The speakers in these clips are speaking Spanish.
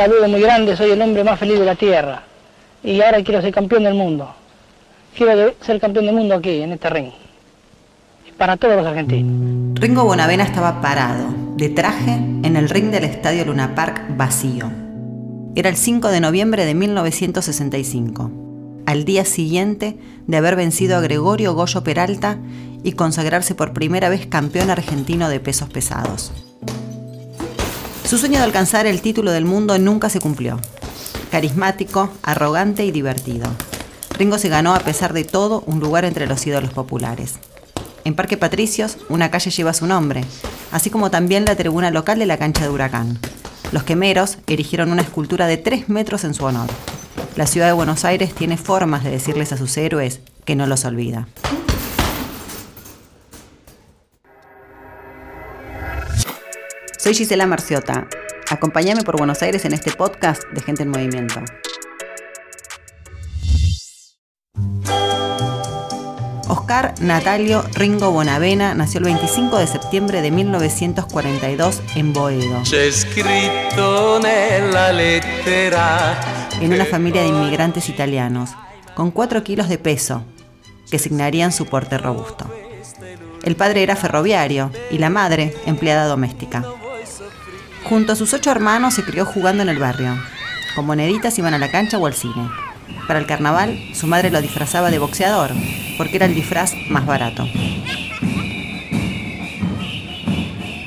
saludo muy grande, soy el hombre más feliz de la tierra. Y ahora quiero ser campeón del mundo. Quiero ser campeón del mundo aquí, en este ring. Para todos los argentinos. Ringo Bonavena estaba parado, de traje, en el ring del Estadio Luna Park vacío. Era el 5 de noviembre de 1965, al día siguiente de haber vencido a Gregorio Goyo Peralta y consagrarse por primera vez campeón argentino de pesos pesados. Su sueño de alcanzar el título del mundo nunca se cumplió. Carismático, arrogante y divertido. Ringo se ganó a pesar de todo un lugar entre los ídolos populares. En Parque Patricios, una calle lleva su nombre, así como también la tribuna local de la cancha de Huracán. Los quemeros erigieron una escultura de 3 metros en su honor. La ciudad de Buenos Aires tiene formas de decirles a sus héroes que no los olvida. Soy Gisela Marciota. Acompáñame por Buenos Aires en este podcast de Gente en Movimiento. Oscar Natalio Ringo Bonavena nació el 25 de septiembre de 1942 en Boedo. En una familia de inmigrantes italianos, con 4 kilos de peso, que signarían su porte robusto. El padre era ferroviario y la madre empleada doméstica. Junto a sus ocho hermanos se crió jugando en el barrio. Con moneditas iban a la cancha o al cine. Para el carnaval, su madre lo disfrazaba de boxeador, porque era el disfraz más barato.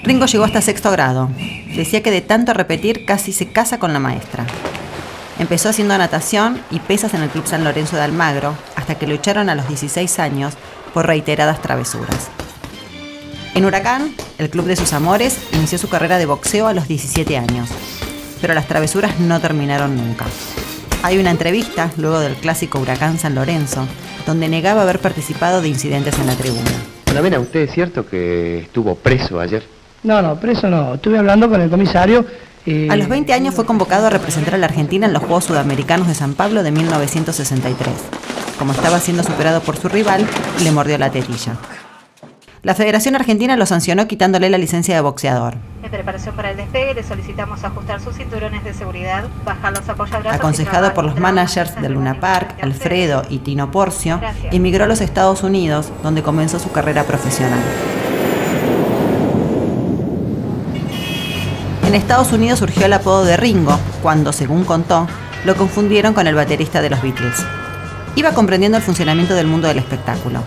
Ringo llegó hasta sexto grado. Decía que de tanto repetir casi se casa con la maestra. Empezó haciendo natación y pesas en el Club San Lorenzo de Almagro, hasta que lo echaron a los 16 años por reiteradas travesuras. En Huracán, el club de sus amores, inició su carrera de boxeo a los 17 años, pero las travesuras no terminaron nunca. Hay una entrevista, luego del clásico Huracán San Lorenzo, donde negaba haber participado de incidentes en la tribuna. Bueno, ¿usted es cierto que estuvo preso ayer? No, no, preso no. Estuve hablando con el comisario. y... A los 20 años fue convocado a representar a la Argentina en los Juegos Sudamericanos de San Pablo de 1963. Como estaba siendo superado por su rival, le mordió la tetilla. La Federación Argentina lo sancionó quitándole la licencia de boxeador. En preparación para el despegue le solicitamos ajustar sus cinturones de seguridad, bajar los apoyabrazos... Aconsejado por los managers de Luna Park, Alfredo y Tino Porcio, emigró a los Estados Unidos, donde comenzó su carrera profesional. En Estados Unidos surgió el apodo de Ringo, cuando, según contó, lo confundieron con el baterista de los Beatles. Iba comprendiendo el funcionamiento del mundo del espectáculo.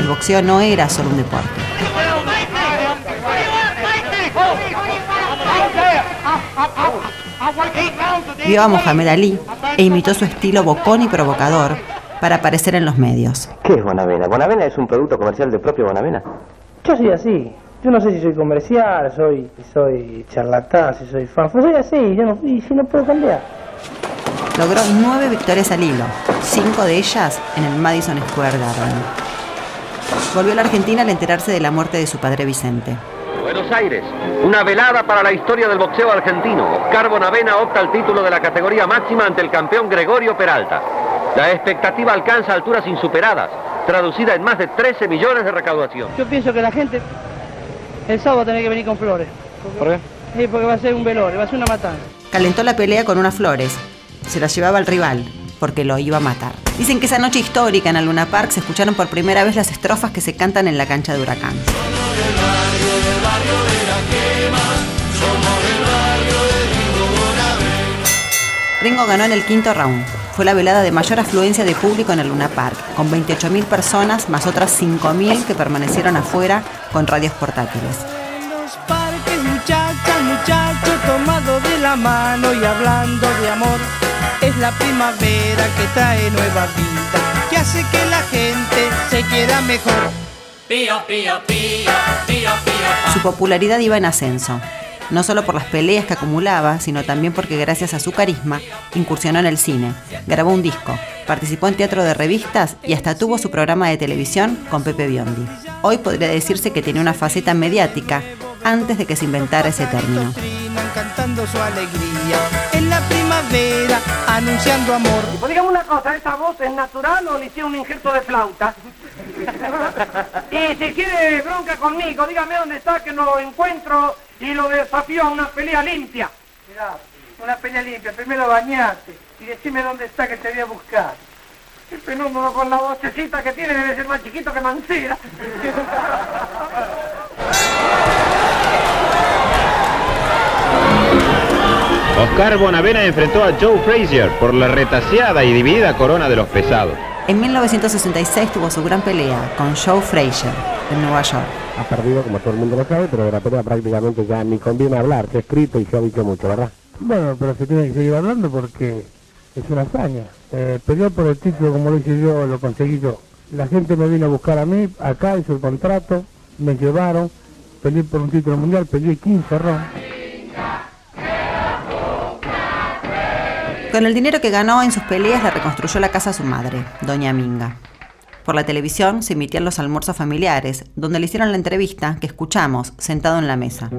El boxeo no era solo un deporte. Vio a Mohamed Ali e imitó su estilo bocón y provocador para aparecer en los medios. ¿Qué es Bonavena? ¿Bonavena es un producto comercial del propio Bonavena? Yo soy así. Yo no sé si soy comercial, soy, soy charlatán, si soy fan. Soy así, yo no, y si no puedo cambiar. Logró nueve victorias al hilo, cinco de ellas en el Madison Square Garden. Volvió a la Argentina al enterarse de la muerte de su padre Vicente. Buenos Aires, una velada para la historia del boxeo argentino. Oscar Bonavena opta al título de la categoría máxima ante el campeón Gregorio Peralta. La expectativa alcanza alturas insuperadas, traducida en más de 13 millones de recaudación. Yo pienso que la gente el sábado tiene que venir con flores. ¿Por qué? Sí, porque va a ser un velorio, va a ser una matanza. Calentó la pelea con unas flores. Se las llevaba al rival, porque lo iba a matar. Dicen que esa noche histórica en el Luna Park se escucharon por primera vez las estrofas que se cantan en la cancha de Huracán. Ringo ganó en el quinto round. Fue la velada de mayor afluencia de público en el Luna Park, con 28.000 personas más otras 5.000 que permanecieron afuera con radios portátiles. muchacho tomado de la mano y hablando de amor es la primavera que trae nueva vida, que hace que la gente se quiera mejor. Su popularidad iba en ascenso, no solo por las peleas que acumulaba, sino también porque gracias a su carisma incursionó en el cine, grabó un disco, participó en teatro de revistas y hasta tuvo su programa de televisión con Pepe Biondi. Hoy podría decirse que tiene una faceta mediática antes de que se inventara ese término cantando su alegría en la primavera, anunciando amor. Y pues dígame una cosa, ¿esta voz es natural o le hicieron un injerto de flauta? y si quiere bronca conmigo, dígame dónde está que lo encuentro y lo desafío a una pelea limpia. una pelea limpia. Primero bañate y decime dónde está que te voy a buscar. El penúmulo con la vocecita que tiene debe ser más chiquito que Mancera. Oscar Bonavena enfrentó a Joe Frazier por la retaseada y dividida corona de los pesados. En 1966 tuvo su gran pelea con Joe Frazier en Nueva York. Ha perdido, como todo el mundo lo sabe, pero de la pelea prácticamente ya ni conviene hablar, que escrito y se ha dicho mucho, ¿verdad? Bueno, pero se tiene que seguir hablando porque es una hazaña. Eh, peleó por el título como lo hice yo, lo conseguí yo. La gente me vino a buscar a mí, acá hizo el contrato, me llevaron, peleé por un título mundial, peleé 15 rounds. Con el dinero que ganó en sus peleas le reconstruyó la casa a su madre, Doña Minga. Por la televisión se emitían los almuerzos familiares, donde le hicieron la entrevista que escuchamos sentado en la mesa.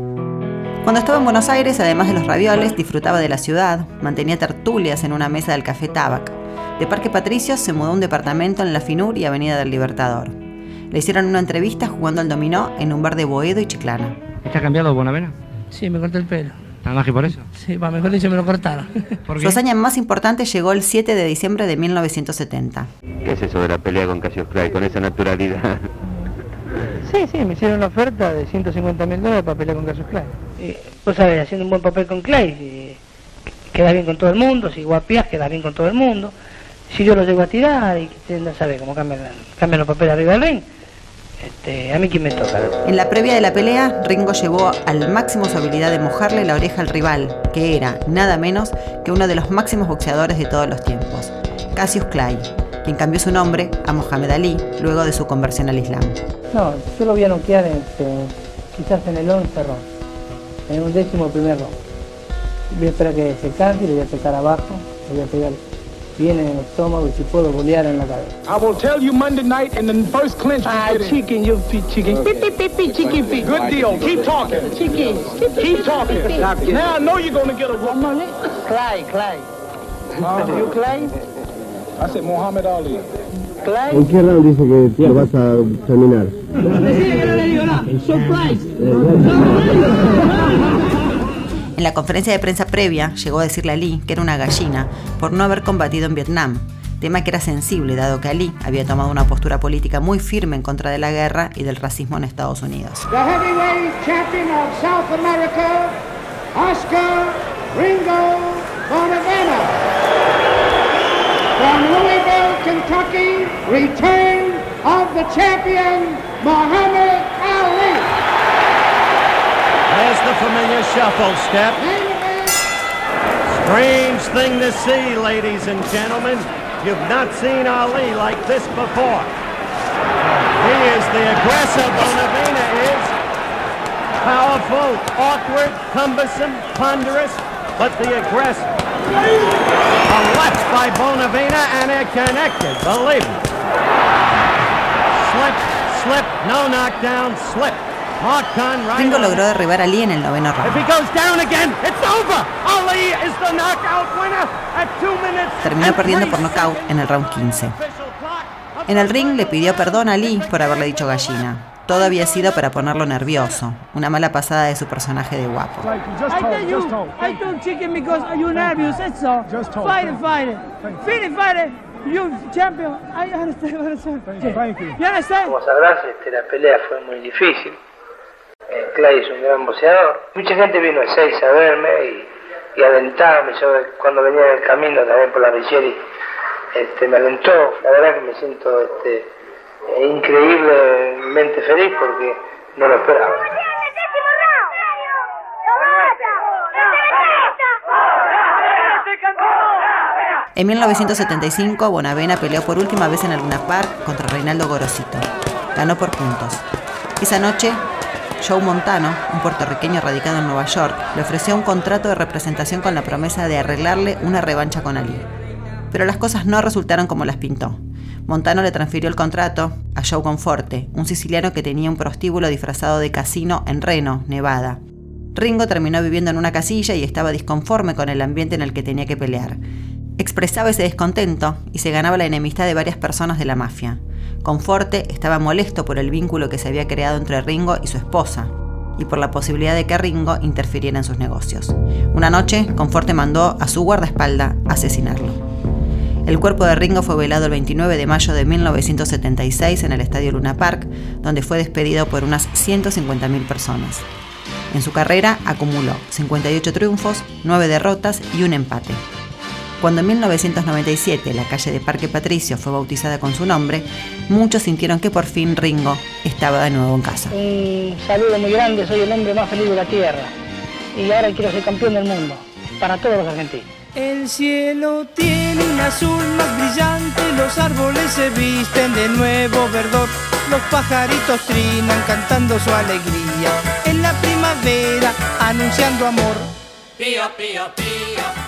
Cuando estaba en Buenos Aires, además de los ravioles, disfrutaba de la ciudad, mantenía tertulias en una mesa del Café Tabac. De Parque Patricios se mudó a un departamento en La Finur y Avenida del Libertador. Le hicieron una entrevista jugando al dominó en un bar de Boedo y Chiclana. ¿Está cambiado Bonavena? Sí, me corté el pelo. Nada más que por eso. Sí, va, mejor dicho, me lo cortaron. Su hazaña más importante llegó el 7 de diciembre de 1970. ¿Qué es eso de la pelea con Cassius Clay, con esa naturalidad? Sí, sí, me hicieron una oferta de 150 mil dólares para pelear con Cassius Clay. Y, vos sabés, haciendo un buen papel con Clay, si quedas bien con todo el mundo, si guapias, quedas bien con todo el mundo. Si yo lo llego a tirar y sabés cómo cambian, cambian los papeles arriba del ring, este, a mí quién me toca. En la previa de la pelea, Ringo llevó al máximo su habilidad de mojarle la oreja al rival, que era nada menos que uno de los máximos boxeadores de todos los tiempos, Cassius Clay, quien cambió su nombre a Mohamed Ali luego de su conversión al Islam. No, yo lo voy a noquear este, quizás en el 11 round, en un décimo primer round. Voy a esperar que se canse y le voy a pegar abajo, le voy a pegar bien en el estómago y si puedo bolear en la cabeza. I will tell you Monday night in the first clinch. Ah, chicken, you feet, chicken. Beep, beep, beep, beep, chicken feet. Good deal. Keep talking. Chicken. Keep talking. Now I know you're going to get a woman. Clay, Clay. You Clay? I said Muhammad Ali. Clay? ¿En qué round dice que lo vas a terminar? En la conferencia de prensa previa llegó a decirle a Ali que era una gallina por no haber combatido en Vietnam, tema que era sensible dado que Ali había tomado una postura política muy firme en contra de la guerra y del racismo en Estados Unidos. Kentucky, champion, Ali. There's the familiar shuffle step. Strange thing to see, ladies and gentlemen. You've not seen Ali like this before. He is the aggressive Bonavina is. Powerful, awkward, cumbersome, ponderous, but the aggressive. A left by Bonavena and it connected, believe me. Slip, slip, no knockdown, slip. Ringo logró derribar a Ali en el noveno round. Terminó perdiendo por nocaut en el round 15. En el ring le pidió perdón a Ali por haberle dicho gallina. Todo había sido para ponerlo nervioso, una mala pasada de su personaje de guapo. Como sabrás, este, la pelea fue muy difícil. Eh, Clay es un gran boxeador. Mucha gente vino a seis a verme y, y. Yo cuando venía en el camino también por la Richeri, este, me alentó. La verdad que me siento este, eh, increíblemente feliz porque no lo esperaba. En 1975, Bonavena peleó por última vez en el Luna contra Reinaldo Gorosito. Ganó por puntos. Esa noche, Joe Montano, un puertorriqueño radicado en Nueva York, le ofreció un contrato de representación con la promesa de arreglarle una revancha con Ali. Pero las cosas no resultaron como las pintó. Montano le transfirió el contrato a Joe Conforte, un siciliano que tenía un prostíbulo disfrazado de casino en Reno, Nevada. Ringo terminó viviendo en una casilla y estaba disconforme con el ambiente en el que tenía que pelear. Expresaba ese descontento y se ganaba la enemistad de varias personas de la mafia. Conforte estaba molesto por el vínculo que se había creado entre Ringo y su esposa. y por la posibilidad de que Ringo interfiriera en sus negocios. Una noche, Conforte mandó a su guardaespaldas asesinarlo. El cuerpo de Ringo fue velado el 29 de mayo de 1976 en el Estadio Luna Park, donde fue despedido por unas 150.000 personas. En su carrera acumuló 58 triunfos, 9 derrotas y un empate. Cuando en 1997 la calle de Parque Patricio fue bautizada con su nombre, muchos sintieron que por fin Ringo estaba de nuevo en casa. Un saludo muy grande, soy el hombre más feliz de la tierra y ahora quiero ser campeón del mundo, para todos los argentinos. El cielo tiene un azul más brillante, los árboles se visten de nuevo verdor, los pajaritos trinan cantando su alegría, en la primavera anunciando amor. Pío, pío, pío.